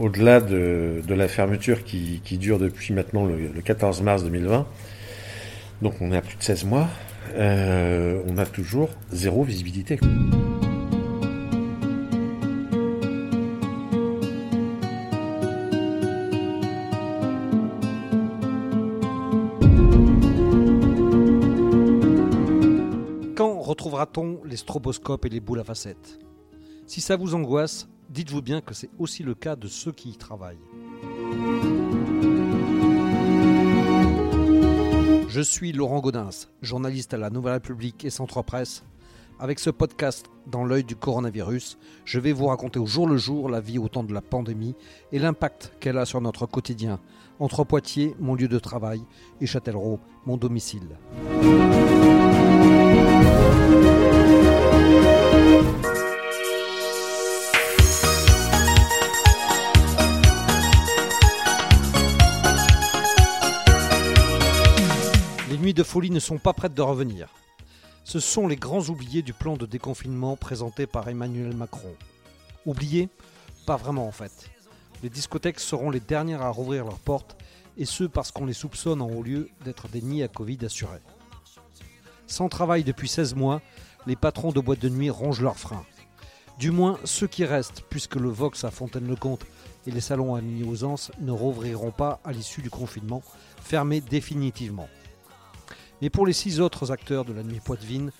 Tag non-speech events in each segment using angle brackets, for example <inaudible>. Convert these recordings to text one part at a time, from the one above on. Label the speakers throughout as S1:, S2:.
S1: Au-delà de, la fermeture qui, dure depuis maintenant le, 14 mars 2020, donc on est à plus de 16 mois, euh, on a toujours zéro visibilité.
S2: Quand retrouvera-t-on les stroboscopes et les boules à facettes? Si ça vous angoisse, dites-vous bien que c'est aussi le cas de ceux qui y travaillent. Je suis Laurent Gaudens, journaliste à la Nouvelle République et Centre Presse. Avec ce podcast dans l'œil du coronavirus, je vais vous raconter au jour le jour la vie au temps de la pandémie et l'impact qu'elle a sur notre quotidien, entre Poitiers, mon lieu de travail, et Châtellerault, mon domicile. De folie ne sont pas prêtes de revenir. Ce sont les grands oubliés du plan de déconfinement présenté par Emmanuel Macron. Oubliés? Pas vraiment en fait. Les discothèques seront les dernières à rouvrir leurs portes, et ce parce qu'on les soupçonne en haut lieu d'être des nids à Covid assurés. Sans travail depuis 16 mois, les patrons de boîtes de nuit rongent leurs freins. Du moins ceux qui restent, puisque le Vox à Fontaine-le-Comte et les salons à Mini-Ausence ne rouvriront pas à l'issue du confinement, fermés définitivement. Mais pour les six autres acteurs de la nuit poitevine,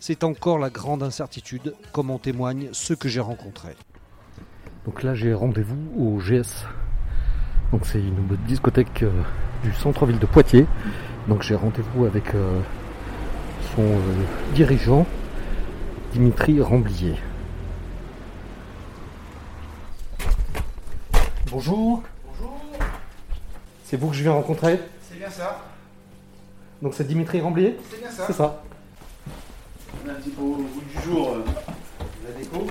S2: c'est encore la grande incertitude, comme en témoignent ceux que j'ai rencontrés.
S3: Donc là, j'ai rendez-vous au GS. Donc c'est une discothèque euh, du centre-ville de Poitiers. Donc j'ai rendez-vous avec euh, son euh, dirigeant, Dimitri Ramblier. Bonjour.
S4: Bonjour.
S3: C'est vous que je viens rencontrer?
S4: C'est bien ça.
S3: Donc c'est Dimitri Ramblier
S4: C'est bien ça.
S3: C'est ça.
S4: On a un petit peu au bout du jour euh, la déco.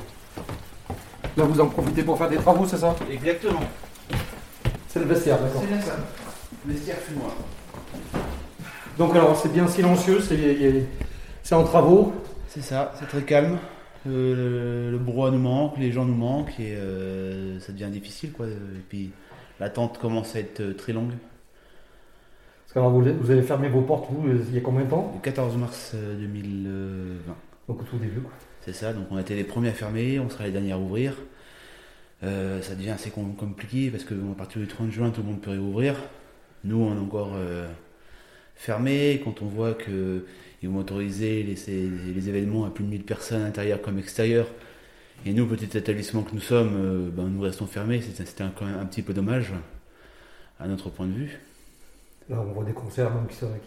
S3: Là vous en profitez pour faire des travaux, c'est ça
S4: Exactement.
S3: C'est le vestiaire, d'accord.
S4: C'est bien ça. Vestiaire fumoir.
S3: Donc alors c'est bien silencieux, c'est en travaux.
S4: C'est ça, c'est très calme. Euh, le brouhaha nous manque, les gens nous manquent et euh, ça devient difficile quoi. Et puis l'attente commence à être très longue.
S3: Alors vous, avez fermé vos portes, vous, il y a combien de temps
S4: Le 14 mars 2020. Euh,
S3: donc au tout début, quoi.
S4: C'est ça, donc on a été les premiers à fermer, on sera les derniers à ouvrir. Euh, ça devient assez compliqué parce qu'à partir du 30 juin, tout le monde peut réouvrir. Nous, on est encore euh, fermé. Quand on voit qu'ils vont autoriser les, événements à plus de 1000 personnes intérieures comme extérieures, et nous, petit établissement que nous sommes, ben, nous restons fermés, c'était quand même un petit peu dommage à notre point de vue.
S3: Là, on voit des concerts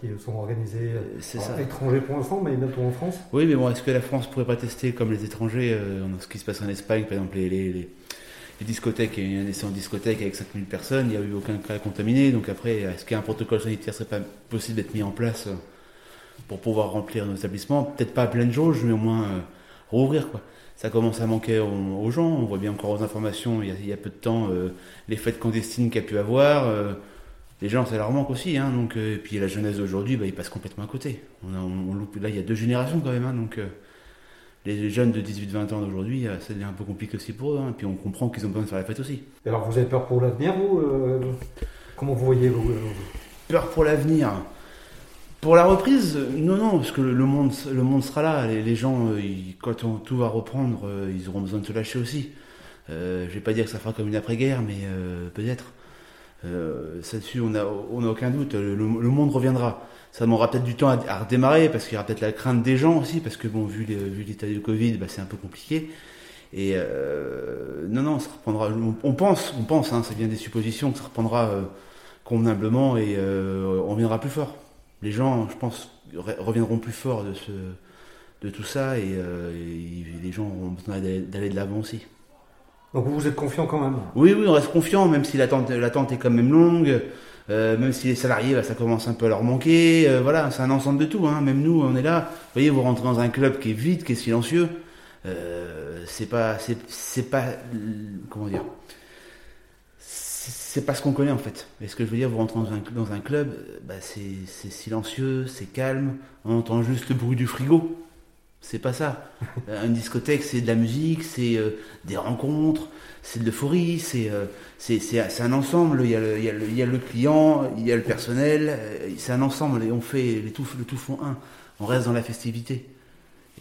S3: qui, sont, organisés à l'étranger pour l'instant, mais bientôt en France.
S4: Oui, mais bon, est-ce que la France pourrait pas tester comme les étrangers, euh, ce qui se passe en Espagne, par exemple, les, les, discothèques, il y a un essai en discothèque avec 5000 personnes, il n'y a eu aucun cas contaminé, donc après, est-ce qu'un protocole sanitaire serait pas possible d'être mis en place euh, pour pouvoir remplir nos établissements? Peut-être pas à pleine jauge, mais au moins euh, rouvrir, quoi ça commence à manquer aux, gens. On voit bien encore aux informations, il y a, peu de temps, les fêtes clandestines qu'il y a pu avoir les gens, ça leur manque aussi. Hein, donc, euh, et puis la jeunesse d'aujourd'hui, bah, ils passent complètement à côté. On, loupe, là, il y a deux générations quand même. Hein, donc, euh, les jeunes de 18-20 ans d'aujourd'hui, euh, ça devient un peu compliqué aussi pour eux. Hein, et puis on comprend qu'ils ont besoin de faire la fête aussi.
S3: Et alors, vous avez peur pour l'avenir, vous Comment vous voyez vous,
S4: Peur pour l'avenir pour la reprise, non, non, parce que le monde, le monde sera là. Les, gens, quand tout va reprendre, ils auront besoin de se lâcher aussi. je vais pas dire que ça fera comme une après-guerre, mais peut-être. Euh, là-dessus, on n'a on a aucun doute. Le, monde reviendra. Ça demandera peut-être du temps à, redémarrer parce qu'il y aura peut-être la crainte des gens aussi, parce que bon, vu, l'état du Covid, bah, c'est un peu compliqué. Et euh, non, non, ça reprendra. On, pense, on pense, hein, c'est bien des suppositions que ça reprendra euh, convenablement et euh, on reviendra plus fort. Les gens, je pense, reviendront plus fort de ce, de tout ça et, et les gens auront besoin d'aller de l'avant aussi.
S3: Donc vous êtes confiant quand même
S4: Oui, oui, on reste confiant, même si l'attente, est quand même longue, euh, même si les salariés, ça commence un peu à leur manquer. Euh, voilà, c'est un ensemble de tout. Hein. Même nous, on est là. Vous voyez, vous rentrez dans un club qui est vide, qui est silencieux. Euh, c'est pas, c'est, pas, comment dire? C'est pas ce qu'on connaît en fait. Et ce que je veux dire, vous rentrez dans un, club, bah, c'est silencieux, c'est calme, on entend juste le bruit du frigo. C'est pas ça. Euh, Une discothèque, c'est de la musique, c'est euh, des rencontres, c'est de l'euphorie, c'est euh, un ensemble. Il y, a le, il, y a le, client, il y a le personnel, c'est un ensemble et on fait les tout, le tout font un. On reste dans la festivité.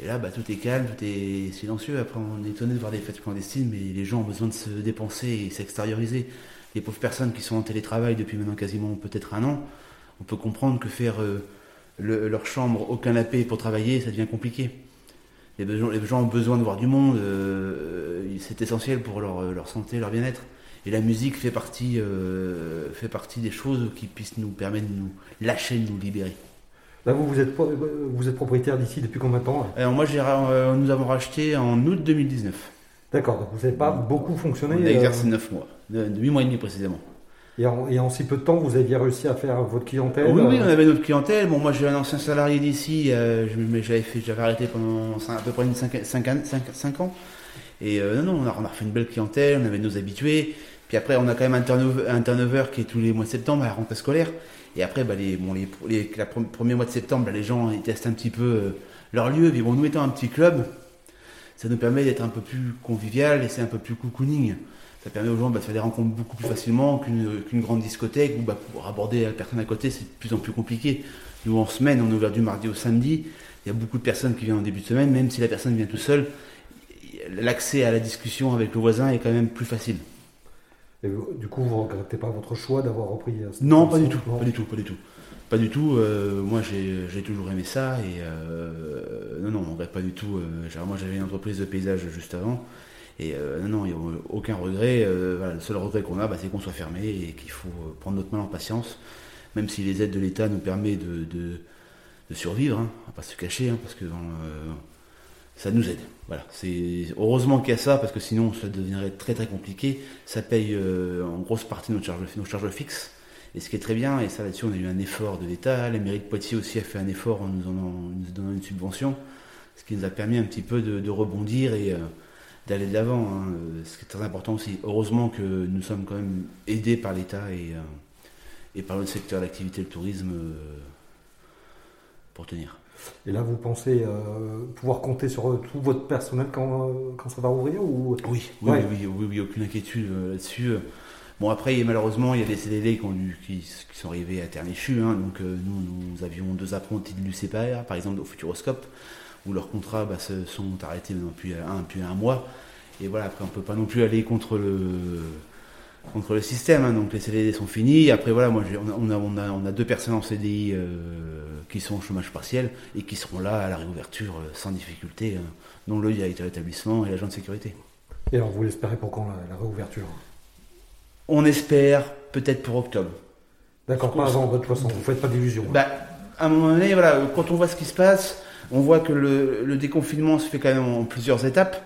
S4: Et là, bah, tout est calme, tout est silencieux. Après, on est étonné de voir des fêtes clandestines, mais les gens ont besoin de se dépenser et s'extérioriser. Les pauvres personnes qui sont en télétravail depuis maintenant quasiment peut-être un an, on peut comprendre que faire le- leur chambre au canapé pour travailler, ça devient compliqué. Les gens, les gens ont besoin de voir du monde, euh, c'est essentiel pour leur, leur santé, leur bien-être. Et la musique fait partie, euh, fait partie des choses qui puissent nous permettre de nous lâcher, de nous libérer.
S3: Là, vous, vous êtes, vous êtes propriétaire d'ici depuis combien de temps
S4: Alors moi, euh, nous avons racheté en août 2019.
S3: D'accord, donc vous n'avez pas beaucoup fonctionné.
S4: On a exercé
S3: euh,
S4: 9 mois, 8 mois et demi précisément.
S3: Et, en, et en si peu de temps, vous aviez réussi à faire votre clientèle
S4: Oui, oui,
S3: euh,
S4: on avait notre clientèle. Bon, moi, j'ai un ancien salarié d'ici, euh, mais j'avais arrêté pendant cin- à peu près 5 ans. Et euh, non, non, on a, on a refait une belle clientèle, on avait nos habitués. Puis après, on a quand même un turnover, un turnover qui est tous les mois de septembre à la rentrée scolaire. Et après, bah, les, bon, les, les, la pre- premier mois de septembre, bah, les gens ils testent un petit peu euh, leur lieu. Puis bon, nous étant un petit club, ça nous permet d'être un peu plus convivial et c'est un peu plus cocooning. Ça permet aux gens bah, de faire des rencontres beaucoup plus facilement qu'une grande discothèque où bah, pour aborder la personne à côté, c'est de plus en plus compliqué. Nous, en semaine, on est ouvert du mardi au samedi. Il y a beaucoup de personnes qui viennent en début de semaine, même si la personne vient tout seul. L'accès à la discussion avec le voisin est quand même plus facile.
S3: et du coup, vous ne regrettez pas votre choix d'avoir repris euh,
S4: Non, pas du tout, pas du tout, pas du tout. Pas du tout. euh, moi, j'ai toujours aimé ça et euh, non, non, on regrette pas du tout. euh, moi, j'avais une entreprise de paysage juste avant et euh, non, non, aucun regret. euh, le seul regret qu'on a, bah, c'est qu'on soit fermé et qu'il faut euh, prendre notre mal en patience, même si les aides de l'État nous permettent de, de, de survivre. Hein, va pas se cacher, hein, parce que euh, ça nous aide. Voilà, heureusement qu'il y a ça parce que sinon ça deviendrait très très compliqué. Ça paye en grosse partie nos charges, nos charges fixes. Et ce qui est très bien, et ça là-dessus on a eu un effort de l'État, la mairie de Poitiers aussi a fait un effort en nous, donnant une subvention, ce qui nous a permis un petit peu de, de rebondir et d'aller de l'avant. hein. Euh, Ce qui est très important aussi. Heureusement que nous sommes quand même aidés par l'État et, euh, et par le secteur d'activité, le tourisme, euh, pour tenir.
S3: Et là, vous pensez euh, pouvoir compter sur tout votre personnel quand, quand ça va ouvrir ou...
S4: Oui, oui,
S3: Ouais.
S4: oui, oui, aucune inquiétude là-dessus. Bon, après, malheureusement, il y a des CDD qui, ont dû- qui, qui sont arrivés à terme échu. hein. donc, nous, nous avions deux apprentis de l'UCPR, par exemple, au Futuroscope, où leurs contrats bah, se sont arrêtés depuis un, depuis un mois. Et voilà, après, on peut pas non plus aller contre le, contre le système. hein. donc, les CDD sont finis. Après, voilà, moi, on a, on, a, on, deux personnes en CDI euh, qui sont au chômage partiel et qui seront là à la réouverture euh, sans difficulté, hein, dont le directeur d'établissement et l'agent de sécurité.
S3: Et alors, vous l'espérez pour quand la, la réouverture?
S4: On espère peut-être pour octobre.
S3: D'accord, pas avant, de toute façon, vous ne faites pas d'illusions.
S4: Bah, à un moment donné, voilà, quand on voit ce qui se passe, on voit que le, déconfinement se fait quand même en plusieurs étapes.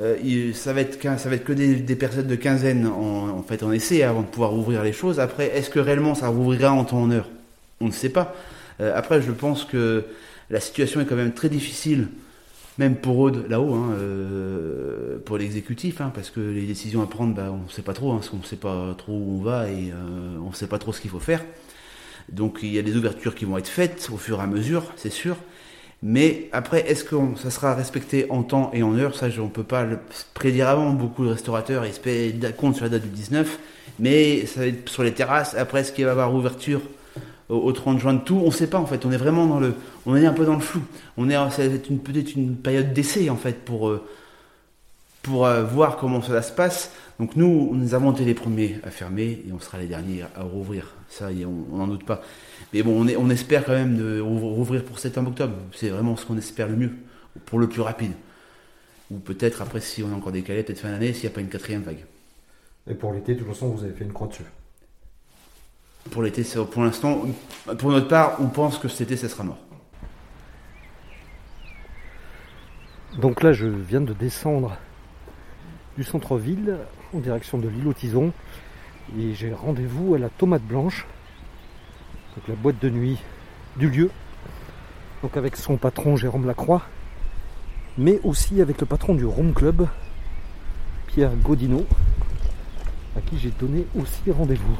S4: Euh, ça, va être, que des, des personnes de quinzaine en, fait en essai avant de pouvoir ouvrir les choses. Après, est-ce que réellement ça rouvrira en temps en heure? On ne sait pas. Euh, après, je pense que la situation est quand même très difficile, même pour eux là-haut, hein, euh, pour l'exécutif, hein, parce que les décisions à prendre, bah, on ne sait pas trop, hein, parce qu'on ne sait pas trop où on va et on ne sait pas trop ce qu'il faut faire. Donc il y a des ouvertures qui vont être faites au fur et à mesure, c'est sûr. Mais après, est-ce que ça sera respecté en temps et en heure? Ça, on ne peut pas le prédire avant. Beaucoup de restaurateurs comptent sur la date du 19, mais ça va être sur les terrasses. Après, est-ce qu'il va y avoir ouverture au, au 30 juin de tout? On ne sait pas en fait. On est vraiment dans le, on est un peu dans le flou. On est, une- peut-être une période d'essai en fait pour euh, pour euh, voir comment cela se passe. Donc nous, nous avons été les premiers à fermer et on sera les derniers à rouvrir. Ça, y est, on n'en doute pas. Mais bon, on, est- on espère quand même de rouvrir pour septembre-octobre. C'est vraiment ce qu'on espère le mieux, pour le plus rapide. Ou peut-être après, si on est encore décalé, peut-être fin d'année, s'il n'y a pas une quatrième vague.
S3: Et pour l'été, de toute façon, vous avez fait une croix dessus.
S4: Pour l'été, pour l'instant, pour notre part, on pense que cet été, ça sera mort.
S3: Donc là, je viens de descendre du centre-ville en direction de l'île aux Tisons et j'ai rendez-vous à la Tomate Blanche, donc la boîte de nuit du lieu, donc avec son patron Jérôme Lacroix, mais aussi avec le patron du Rome Club, Pierre Godino, à qui j'ai donné aussi rendez-vous.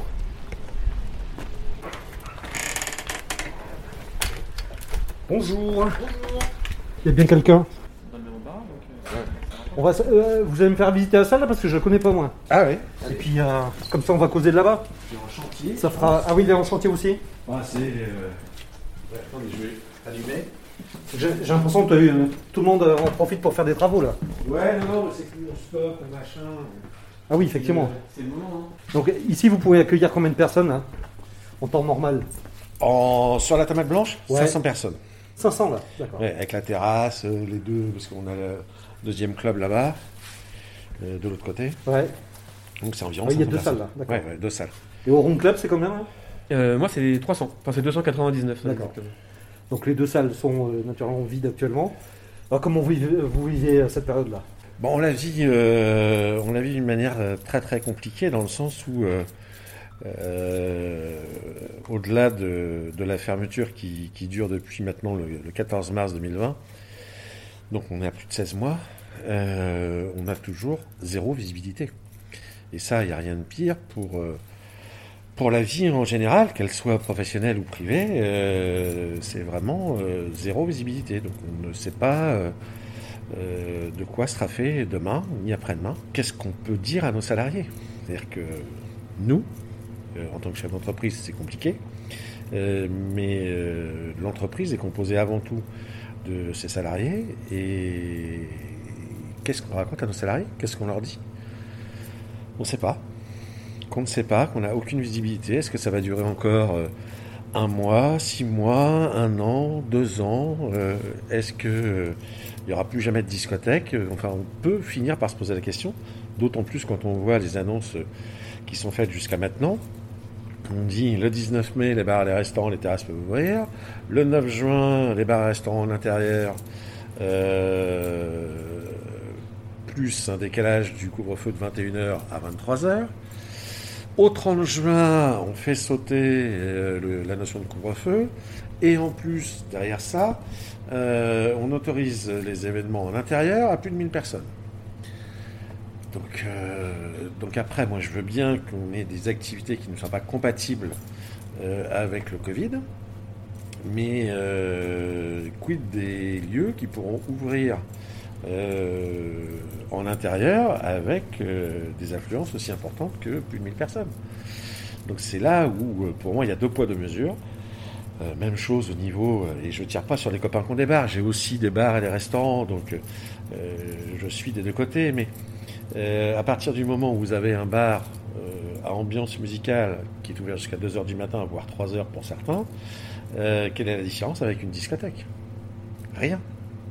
S3: Bonjour. Il y a bien quelqu'un? On va, euh, vous allez me faire visiter la salle là parce que je ne connais pas moi.
S1: Ah oui
S3: Et puis euh, comme ça on va causer de là-bas.
S1: chantier.
S3: Ça fera. Ah oui, il est en chantier aussi.
S1: c'est. Euh... Ouais, attendez, je vais allumer.
S3: J'ai j'ai l'impression que euh, tout le monde euh, en profite pour faire des travaux là.
S1: Ouais, non, non, mais c'est que on stocke, on machin.
S3: Ah oui, effectivement.
S1: C'est le moment. hein.
S3: Donc ici vous pouvez accueillir combien de personnes là En temps normal?
S1: En... Sur la tomate blanche,
S3: Ouais.
S1: 500 personnes.
S3: 500 là, d'accord.
S1: Ouais, avec la terrasse, les deux, parce qu'on a le deuxième club là-bas, euh, de l'autre côté.
S3: Ouais.
S1: Donc c'est environ
S3: Ah, il y a
S1: 500
S3: deux
S1: personnes.
S3: salles là, d'accord.
S1: Ouais, ouais, deux salles.
S3: Et au Room Club c'est combien là?
S5: Euh, moi, c'est 300. Enfin, c'est 299.
S3: D'accord. Donc les deux salles sont euh, naturellement vides actuellement. Alors comment vous vivez, vous vivez cette période là
S1: Bon, on la vit, euh, on la vit d'une manière très très compliquée dans le sens où, euh, euh, au-delà de, de la fermeture qui, qui dure depuis maintenant le, le 14 mars 2020, donc on est à plus de 16 mois, euh, on a toujours zéro visibilité. Et ça, il n'y a rien de pire pour, euh, pour la vie en général, qu'elle soit professionnelle ou privée, euh, c'est vraiment zéro visibilité. Donc on ne sait pas. de quoi sera fait demain ni après-demain. Qu'est-ce qu'on peut dire à nos salariés? C'est-à-dire que nous, en tant que chef d'entreprise, c'est compliqué, mais euh, l'entreprise est composée avant tout de ses salariés. Et qu'est-ce qu'on raconte à nos salariés? Qu'est-ce qu'on leur dit? On ne sait pas. Qu'on ne sait pas, qu'on n'a aucune visibilité. Est-ce que ça va durer encore euh, un mois, six mois, un an, deux ans? Euh, Est-ce que euh, il n'y aura plus jamais de discothèque? Euh, Enfin, on peut finir par se poser la question, d'autant plus quand on voit les annonces euh, qui sont faites jusqu'à maintenant. On dit le 19 mai, les bars, les restaurants, les terrasses peuvent ouvrir. Le 9 juin, les bars et restaurants en intérieur, euh, plus un décalage du couvre-feu de 21h à 23h. Au 30 juin, on fait sauter euh, la notion de couvre-feu. Et en plus, derrière ça, euh, on autorise les événements en intérieur à plus de 1000 personnes. Donc, euh, donc après, moi je veux bien qu'on ait des activités qui ne soient pas compatibles euh, avec le Covid, mais euh, quid des lieux qui pourront ouvrir en intérieur avec des affluences aussi importantes que plus de 1000 personnes. Donc c'est là où, pour moi, il y a deux poids, deux mesures. Même chose au niveau, et je ne tire pas sur les copains des bars, j'ai aussi des bars et des restaurants, donc je suis des deux côtés, mais euh, à partir du moment où vous avez un bar euh, à ambiance musicale qui est ouvert jusqu'à 2h du matin, voire 3h pour certains, euh, quelle est la différence avec une discothèque? Rien.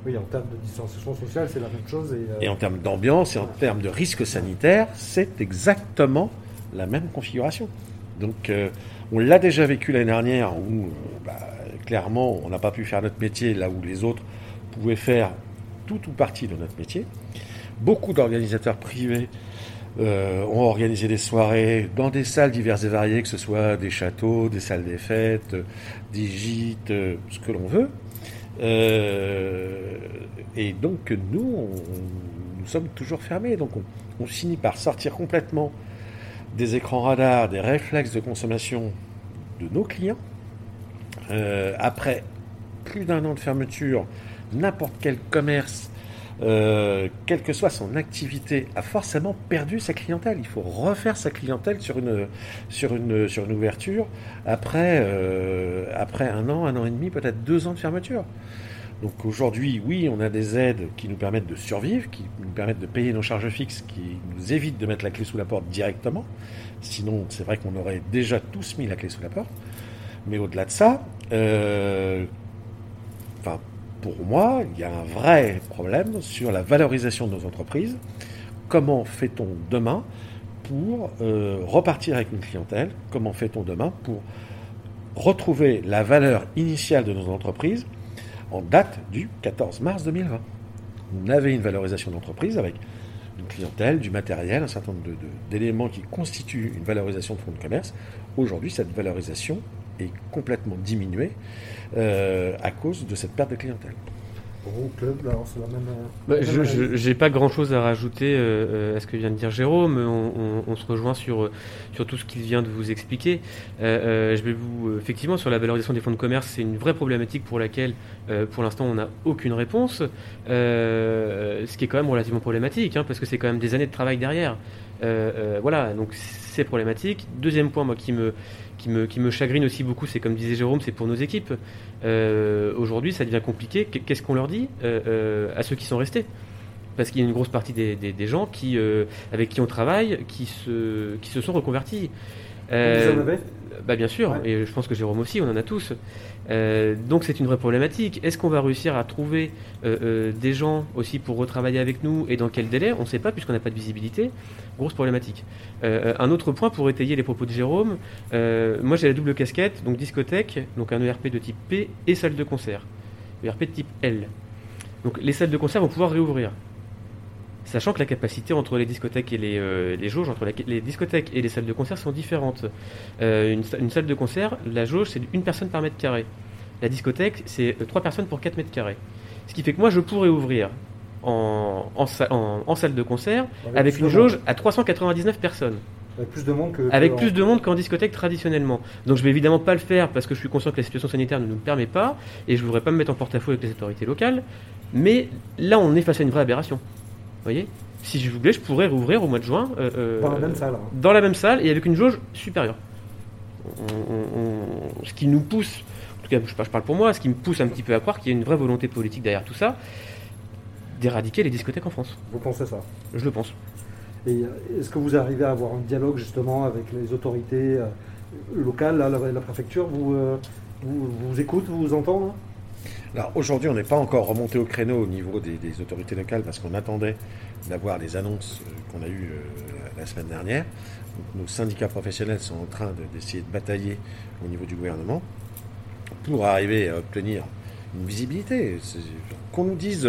S3: Oui, en termes de distanciation sociale, c'est la même chose. Et,
S1: Et en termes d'ambiance et en termes de risque sanitaire, c'est exactement la même configuration. Donc, on l'a déjà vécu l'année dernière où, bah, clairement, on n'a pas pu faire notre métier là où les autres pouvaient faire tout ou partie de notre métier. Beaucoup d'organisateurs privés euh, ont organisé des soirées dans des salles diverses et variées, que ce soit des châteaux, des salles des fêtes, des gîtes, euh, ce que l'on veut. Euh, et donc nous, nous sommes toujours fermés. Donc on, finit par sortir complètement des écrans radars, des réflexes de consommation de nos clients. Après plus d'un an de fermeture, n'importe quel commerce, euh, quelle que soit son activité, a forcément perdu sa clientèle. Il faut refaire sa clientèle sur une, sur une, sur une ouverture après, euh, après un an, un an et demi, peut-être deux ans de fermeture. Donc aujourd'hui, oui, on a des aides qui nous permettent de survivre, qui nous permettent de payer nos charges fixes, qui nous évitent de mettre la clé sous la porte directement. Sinon, c'est vrai qu'on aurait déjà tous mis la clé sous la porte. Mais au-delà de ça, euh, enfin, pour moi, il y a un vrai problème sur la valorisation de nos entreprises. Comment fait-on demain pour euh, repartir avec une clientèle? Comment fait-on demain pour retrouver la valeur initiale de nos entreprises en date du 14 mars 2020 On avait une valorisation d'entreprise avec une clientèle, du matériel, un certain nombre d'éléments qui constituent une valorisation de fonds de commerce. Aujourd'hui, cette valorisation est complètement diminuée euh, à cause de cette perte de clientèle.
S3: Euh,
S5: Bah, je j'ai pas grand chose à rajouter euh, à ce que vient de dire Jérôme. On, on- on se rejoint sur, sur tout ce qu'il vient de vous expliquer. Euh, euh, je vais vous effectivement sur la valorisation des fonds de commerce, c'est une vraie problématique pour laquelle euh, pour l'instant on n'a aucune réponse. Euh, ce qui est quand même relativement problématique hein, parce que c'est quand même des années de travail derrière. Euh, euh, voilà, donc c'est problématique. Deuxième point, moi qui me qui me, qui me chagrine aussi beaucoup, c'est comme disait Jérôme, c'est pour nos équipes. Euh, Aujourd'hui, ça devient compliqué. Qu- Qu'est-ce qu'on leur dit euh, à ceux qui sont restés? Parce qu'il y a une grosse partie des, des- des gens qui, avec qui on travaille qui se, qui se sont reconvertis. Bah bien sûr,
S3: Ouais.
S5: et je pense que Jérôme aussi, on en a tous. Euh, donc c'est une vraie problématique. Est-ce qu'on va réussir à trouver euh, euh, des gens aussi pour retravailler avec nous et dans quel délai? On ne sait pas puisqu'on n'a pas de visibilité. Grosse problématique. Un autre point pour étayer les propos de Jérôme, moi j'ai la double casquette, donc discothèque, donc un ERP de type P et salle de concert. ERP de type L. Donc les salles de concert vont pouvoir réouvrir. Sachant que la capacité entre les discothèques et les, euh, les jauges, entre la- les discothèques et les salles de concert sont différentes. Euh, une, sa- une salle de concert, la jauge, c'est une personne par mètre carré. La discothèque, c'est euh, trois personnes pour 4 mètres carrés. Ce qui fait que moi, je pourrais ouvrir en, en, sa- en- en salle de concert avec une jauge
S3: monde.
S5: à 399 personnes.
S3: Avec plus de monde que.
S5: Avec
S3: que
S5: plus
S3: en-
S5: de monde qu'en discothèque traditionnellement. Donc je vais évidemment pas le faire parce que je suis conscient que la situation sanitaire ne nous le permet pas et je voudrais pas me mettre en porte-à-faux avec les autorités locales. Mais là, on est face à une vraie aberration. Vous voyez? Si je voulais, je pourrais rouvrir au mois de juin. euh, euh,
S3: Dans la même salle. hein.
S5: dans la même salle et avec une jauge supérieure. On- on- on- ce qui nous pousse, en tout cas je parle, je parle pour moi, ce qui me pousse un petit peu à croire qu'il y a une vraie volonté politique derrière tout ça, d'éradiquer les discothèques en France.
S3: Vous pensez ça?
S5: Je le pense.
S3: Et euh, est-ce que vous arrivez à avoir un dialogue justement avec les autorités locales, la, la préfecture vous, vous, vous écoute, vous vous entend
S1: Alors aujourd'hui, on n'est pas encore remonté au créneau au niveau des, autorités locales parce qu'on attendait d'avoir les annonces euh, qu'on a eues euh, la semaine dernière. Nos syndicats professionnels sont en train de- d'essayer de batailler au niveau du gouvernement pour arriver à obtenir une visibilité. Qu'on nous dise,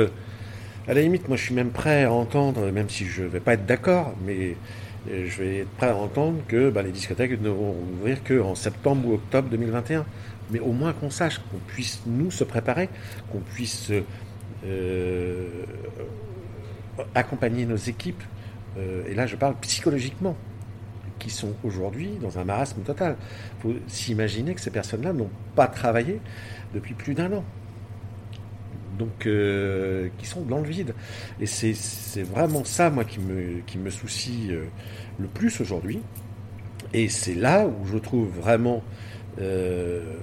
S1: à la limite, moi je suis même prêt à entendre, même si je ne vais pas être d'accord, mais je vais être prêt à entendre que bah, les discothèques ne vont ouvrir qu'en septembre ou octobre 2021 mais au moins qu'on sache, qu'on puisse nous se préparer, qu'on puisse euh, accompagner nos équipes, euh, et là je parle psychologiquement, qui sont aujourd'hui dans un marasme total. Il faut s'imaginer que ces personnes-là n'ont pas travaillé depuis plus d'un an. Donc, euh, qui sont dans le vide. Et c'est vraiment ça, moi, qui me, qui me soucie euh, le plus aujourd'hui. Et c'est là où je trouve vraiment euh,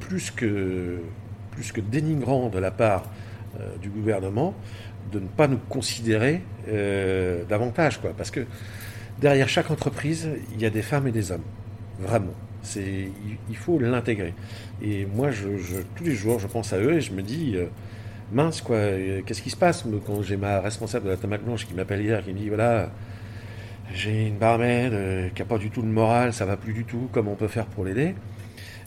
S1: plus que, plus que dénigrant de la part du gouvernement de ne pas nous considérer davantage, quoi. Parce que derrière chaque entreprise, il y a des femmes et des hommes, vraiment. Il faut l'intégrer. Et moi, je, tous les jours, je pense à eux et je me dis, euh, mince, quoi, euh, qu'est-ce qui se passe Quand j'ai ma responsable de la tomate blanche qui m'appelle hier, qui me dit, voilà, j'ai une barmaid euh, qui n'a pas du tout le moral, ça va plus du tout, comment on peut faire pour l'aider?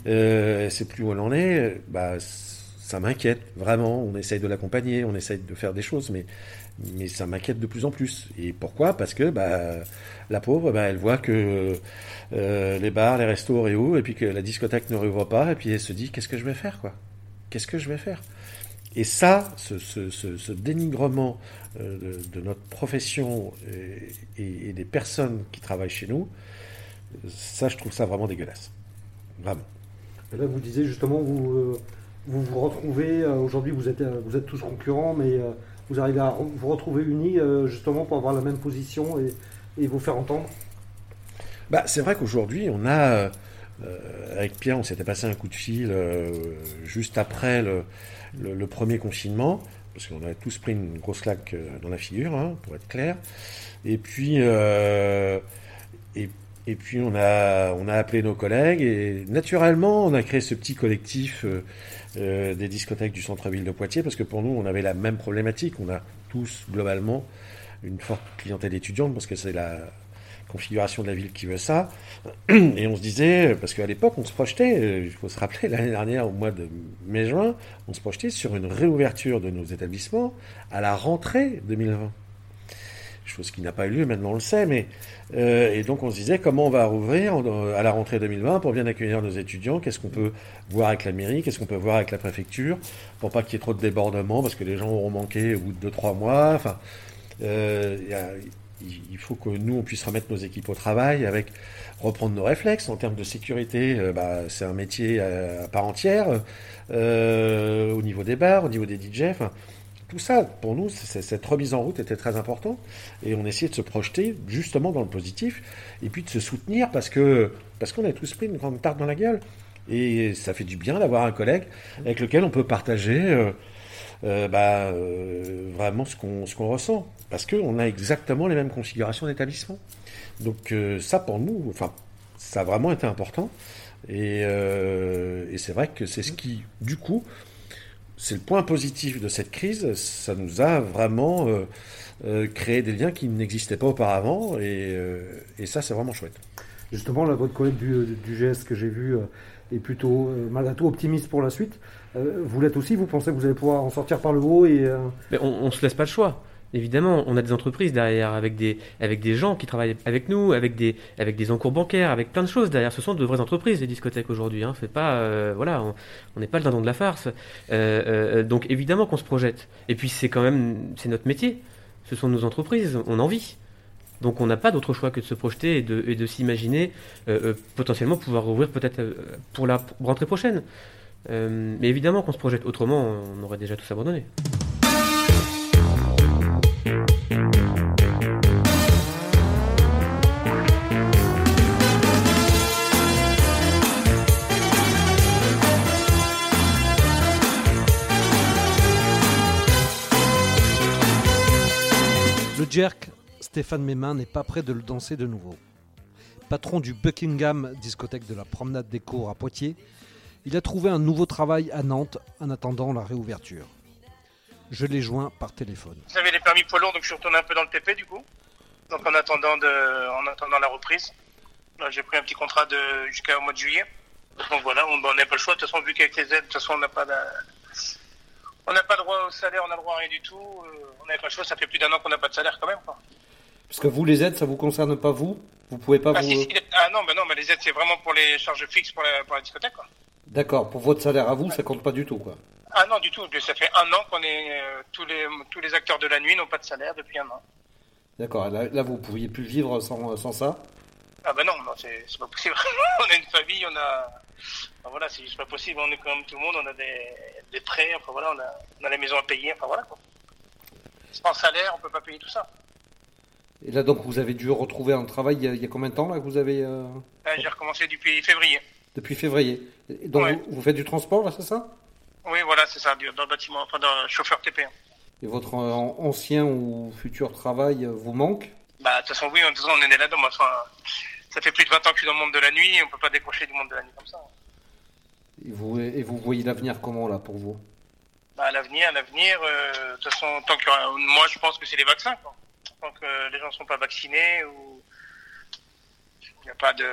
S1: Elle sait plus où elle en est, bah, ça m'inquiète, vraiment. On essaye de l'accompagner, on essaye de faire des choses, mais, mais ça m'inquiète de plus en plus. Et pourquoi? Parce que bah, la pauvre, bah, elle voit que euh, les bars, les restos réouvrent, et puis que la discothèque ne rouvre pas, et puis elle se dit qu'est-ce que je vais faire, quoi? Qu'est-ce que je vais faire? Et ça, ce, dénigrement euh, de, notre profession et, des personnes qui travaillent chez nous, ça, je trouve ça vraiment dégueulasse. Vraiment.
S3: Et Là, vous disiez justement, vous euh, vous, vous retrouvez, aujourd'hui vous êtes, vous êtes tous concurrents, mais vous arrivez à vous retrouver unis euh, justement pour avoir la même position et, vous faire entendre
S1: Bah, c'est vrai qu'aujourd'hui, on a, euh, euh, avec Pierre, on s'était passé un coup de fil juste après le, premier confinement, parce qu'on avait tous pris une grosse claque dans la figure, hein, pour être clair. Et puis, et, et puis on a, on a appelé nos collègues et naturellement, on a créé ce petit collectif euh, euh, des discothèques du centre-ville de Poitiers, parce que pour nous, on avait la même problématique. On a tous globalement une forte clientèle étudiante, parce que c'est la configuration de la ville qui veut ça. Et on se disait, parce qu'à l'époque, on se projetait, euh, il faut se rappeler, <laughs> l'année dernière, au mois de mai-juin, on se projetait sur une réouverture de nos établissements à la rentrée 2020. Chose qui n'a pas eu lieu, maintenant on le sait, mais euh, et donc on se disait comment on va rouvrir à la rentrée 2020 pour bien accueillir nos étudiants, qu'est-ce qu'on peut voir avec la mairie, qu'est-ce qu'on peut voir avec la préfecture, pour pas qu'il y ait trop de débordements, parce que les gens auront manqué au bout de 2-3 mois, enfin, euh, il faut que nous, on puisse remettre nos équipes au travail avec reprendre nos réflexes en termes de sécurité. Euh, bah, c'est un métier à, part entière au niveau des bars, au niveau des DJ. Tout ça, pour nous, cette remise en route était très important. Et on essayait de se projeter justement dans le positif et puis de se soutenir parce que parce qu'on a tous pris une grande tarte dans la gueule. Et ça fait du bien d'avoir un collègue avec lequel on peut partager euh, euh, bah, euh, vraiment ce qu'on ce qu'on ressent. Parce qu'on a exactement les mêmes configurations d'établissement. Donc ça, pour nous, enfin, ça a vraiment été important. Et, et c'est vrai que c'est ce qui, du coup, c'est le point positif de cette crise. Ça nous a vraiment euh, euh, créé des liens qui n'existaient pas auparavant, euh, et, ça, c'est vraiment chouette.
S2: Justement, là, votre collègue du, GES que j'ai vu est plutôt, malgré tout, optimiste pour la suite. vous l'êtes aussi Vous pensez que vous allez pouvoir en sortir par le haut et,
S5: Mais on ne se laisse pas le choix. Évidemment, on a des entreprises derrière, avec des, avec des gens qui travaillent avec nous, avec des, avec des encours bancaires, avec plein de choses derrière. Ce sont de vraies entreprises, les discothèques aujourd'hui. Hein. Euh, on n'est pas le dindon de la farce. Euh, euh, donc évidemment qu'on se projette. Et puis c'est quand même, c'est notre métier. Ce sont nos entreprises, on en vit. Donc on n'a pas d'autre choix que de se projeter et de, et de s'imaginer potentiellement pouvoir rouvrir peut-être pour la rentrée prochaine. mais évidemment qu'on se projette autrement, on aurait déjà tout abandonné.
S2: Jerk, Stéphane Mémin n'est pas prêt de le danser de nouveau. Patron du Buckingham, discothèque de la promenade des cours à Poitiers, il a trouvé un nouveau travail à Nantes en attendant la réouverture. Je l'ai joint par téléphone.
S6: J'avais les permis poids lourd, donc je suis retourné un peu dans le TP du coup. Donc en attendant, de, en attendant la reprise, j'ai pris un petit contrat jusqu'au mois de juillet. Donc voilà, on n'a pas le choix. De toute façon, vu qu'avec les aides, de toute façon, on n'a pas de, on n'a pas droit au salaire, on n'a droit à rien du tout. Euh, on n'avait pas le choix, ça fait plus d'un an qu'on n'a pas de salaire quand même.
S2: Parce que vous, les aides, ça vous concerne pas vous? Vous pouvez pas
S6: ah,
S2: vous...
S6: ah non, mais non, mais les aides, c'est vraiment pour les charges fixes pour la, pour la discothèque.
S2: D'accord, pour votre salaire à vous, ça compte pas du tout, quoi.
S6: Ah non, du tout. Ça fait un an qu'on est euh, tous les tous les acteurs de la nuit n'ont pas de salaire depuis un an.
S2: D'accord. Là, là, vous pourriez plus vivre sans, sans ça?
S6: Ah ben non, non c'est pas possible. <laughs> on a une famille, on a voilà, c'est juste pas possible. On est comme tout le monde, on a des, des prêts, enfin voilà, on a, on a la maison à payer, enfin voilà quoi. Sans salaire, on peut pas payer tout ça.
S2: Et là donc vous avez dû retrouver un travail il y a, combien de temps là que vous avez euh,
S6: euh, J'ai recommencé depuis février.
S2: Depuis février. donc vous, faites du transport là, c'est ça?
S6: Oui, voilà, c'est ça, dans le bâtiment, enfin dans chauffeur TP.
S2: Et votre euh, ancien ou futur travail vous manque?
S6: Bah de toute façon oui, on est là-dedans. Enfin, ça fait plus de 20 ans que je suis dans le monde de la nuit et on peut pas décrocher du monde de la nuit comme ça.
S2: Et vous, et vous voyez l'avenir comment là pour vous?
S6: Bah, L'avenir, l'avenir, euh, de toute façon, tant que, moi je pense que c'est les vaccins. Quoi. Tant que les gens ne sont pas vaccinés ou il n'y a pas de.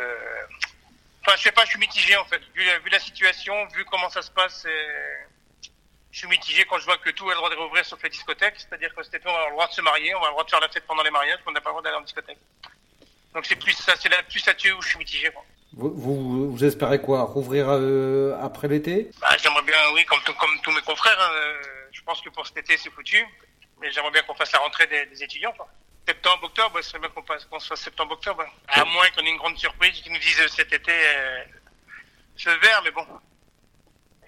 S6: Enfin, je sais pas, je suis mitigé en fait. Vu, vu la situation, vu comment ça se passe, je suis mitigé quand je vois que tout a le droit de réouvrir sauf les discothèques. C'est-à-dire que cet été, on va avoir le droit de se marier, on va avoir le droit de faire la fête pendant les mariages, mais on n'a pas le droit d'aller en discothèque. Donc c'est plus ça, c'est là plus là-dessus où je suis mitigé.
S2: Vous, vous, espérez quoi? Rouvrir euh, après l'été?
S6: Bah, J'aimerais bien, oui, comme, comme tous mes confrères. Hein, je pense que pour cet été, c'est foutu. Mais j'aimerais bien qu'on fasse la rentrée des, étudiants. Quoi. Septembre, octobre, ce serait bien qu'on fasse, se septembre, octobre. À moins qu'on ait une grande surprise qui nous dise euh, cet été euh, ce vert, mais bon,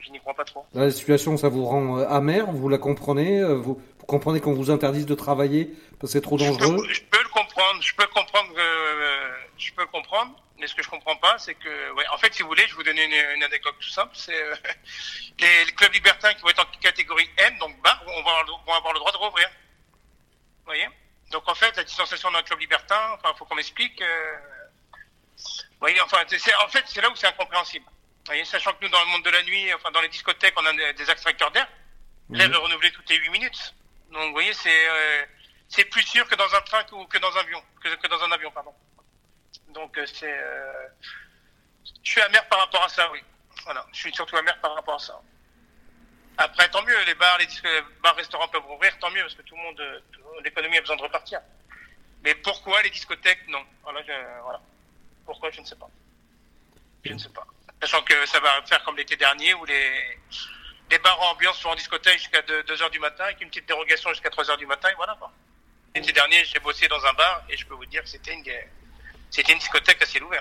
S6: je n'y crois pas trop.
S2: La situation, ça vous rend amer, vous la comprenez vous, comprenez qu'on vous interdise de travailler parce que c'est trop dangereux?
S6: je peux, le comprendre, je peux comprendre, je peux comprendre mais ce que je comprends pas, c'est que, ouais, en fait, si vous voulez, je vais vous donner une, anecdote tout simple. C'est euh, <laughs> les, clubs libertins qui vont être en catégorie M, donc bas, on va, vont avoir le droit de rouvrir. Vous voyez? Donc en fait, la distanciation d'un club libertin, enfin, faut qu'on m'explique. Euh, voyez, enfin, c'est, en fait, c'est là où c'est incompréhensible. Voyez, sachant que nous, dans le monde de la nuit, enfin, dans les discothèques, on a des, extracteurs d'air. L'air est renouvelé toutes les 8 minutes. Donc, vous voyez, c'est euh, c'est plus sûr que dans un train ou que dans un avion, que, que dans un avion, pardon. Donc euh, c'est, euh, je suis amer par rapport à ça, oui. Voilà, je suis surtout amer par rapport à ça. Après, tant mieux, les bars, les, bars, restaurants peuvent ouvrir, tant mieux, parce que tout le monde, l'économie a besoin de repartir. Mais pourquoi les discothèques, non? Voilà, je- voilà. Pourquoi, je ne sais pas. Je ne sais pas. Sachant que ça va faire comme l'été dernier où les, les bars en ambiance sont en discothèque jusqu'à 2h du matin avec une petite dérogation jusqu'à 3h du matin et voilà quoi. L'été dernier, j'ai bossé dans un bar et je peux vous dire que c'était une, c'était une discothèque à ciel ouvert.